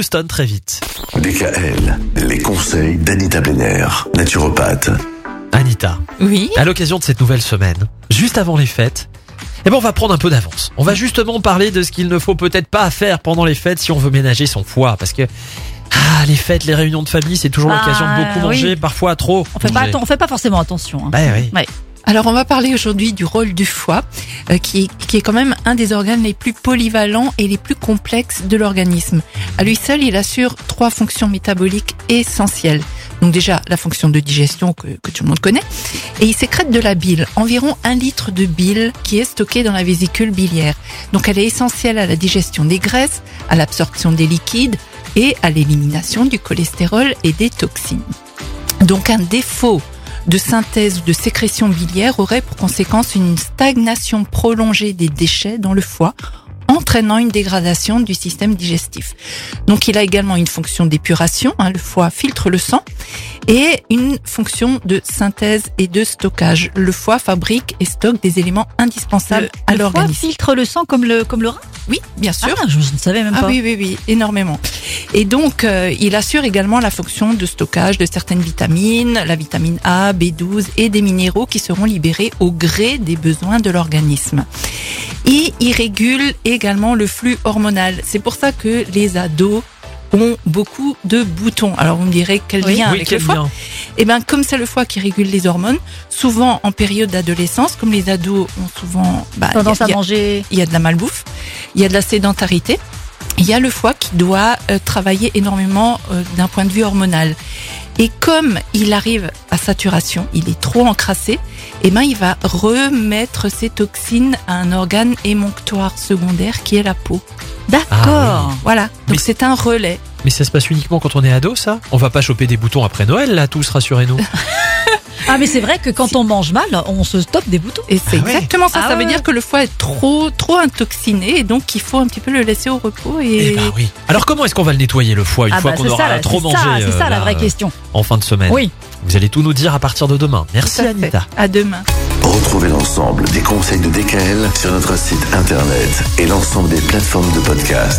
Houston très vite. DKL, les conseils d'Anita Benner, naturopathe. Anita, Oui. à l'occasion de cette nouvelle semaine, juste avant les fêtes, eh ben on va prendre un peu d'avance. On va justement parler de ce qu'il ne faut peut-être pas faire pendant les fêtes si on veut ménager son foie, parce que ah les fêtes, les réunions de famille, c'est toujours Ah, l'occasion de beaucoup oui. manger, parfois trop. On fait pas, manger. atten- on fait pas forcément attention. hein. Bah oui. Alors on va parler aujourd'hui du rôle du foie, euh, qui, est quand même un des organes les plus polyvalents et les plus complexes de l'organisme. À lui seul, il assure trois fonctions métaboliques essentielles. Donc déjà la fonction de digestion que, que tout le monde connaît, et il sécrète de la bile, environ un litre de bile qui est stockée dans la vésicule biliaire. Donc elle est essentielle à la digestion des graisses, à l'absorption des liquides et à l'élimination du cholestérol et des toxines. Donc un défaut de synthèse ou de sécrétion biliaire aurait pour conséquence une stagnation prolongée des déchets dans le foie, entraînant une dégradation du système digestif. Donc il a également une fonction d'épuration, hein, le foie filtre le sang, et une fonction de synthèse et de stockage. Le foie fabrique et stocke des éléments indispensables à le foie l'organisme. filtre le sang comme le comme le rein? Oui, bien sûr. Ah, je, ne savais même Ah pas. oui, oui, oui, énormément. Et donc, euh, il assure également la fonction de stockage de certaines vitamines, la vitamine A, B12 et des minéraux qui seront libérés au gré des besoins de l'organisme. Et il régule également le flux hormonal. C'est pour ça que les ados ont beaucoup de boutons. Alors vous me direz quel Oui. lien Oui, avec quel le foie. Eh ben, comme c'est le foie qui régule les hormones, souvent en période d'adolescence, comme les ados ont souvent bah, Tendance a- à manger. il y a de la malbouffe, il y a de la sédentarité, y a le foie qui doit euh, travailler énormément euh, d'un point de vue hormonal. Et comme il arrive à saturation, il est trop encrassé, eh ben il va remettre ses toxines à un organe émonctoire secondaire qui est la peau. D'accord. Voilà. Donc c'est un relais. Mais ça se passe uniquement quand on est ado, ça? On va pas choper des boutons après Noël, là, tous, rassurez-nous. Ah, mais c'est vrai que quand on mange mal, on se stoppe des boutons. Et c'est Ah ouais. exactement ça. Ah ça veut ouais. dire que le foie est trop, trop intoxiné et donc il faut un petit peu le laisser au repos Eh et, ben oui. Alors comment est-ce qu'on va le nettoyer le foie une ah fois bah qu'on aura ça, la- trop c'est mangé ça, c'est euh, ça la là, vraie euh, question. en fin de semaine? Oui. Vous allez tout nous dire à partir de demain. Merci Tout à fait. Anita. À demain. Retrouvez l'ensemble des conseils de DKL sur notre site internet et l'ensemble des plateformes de podcast.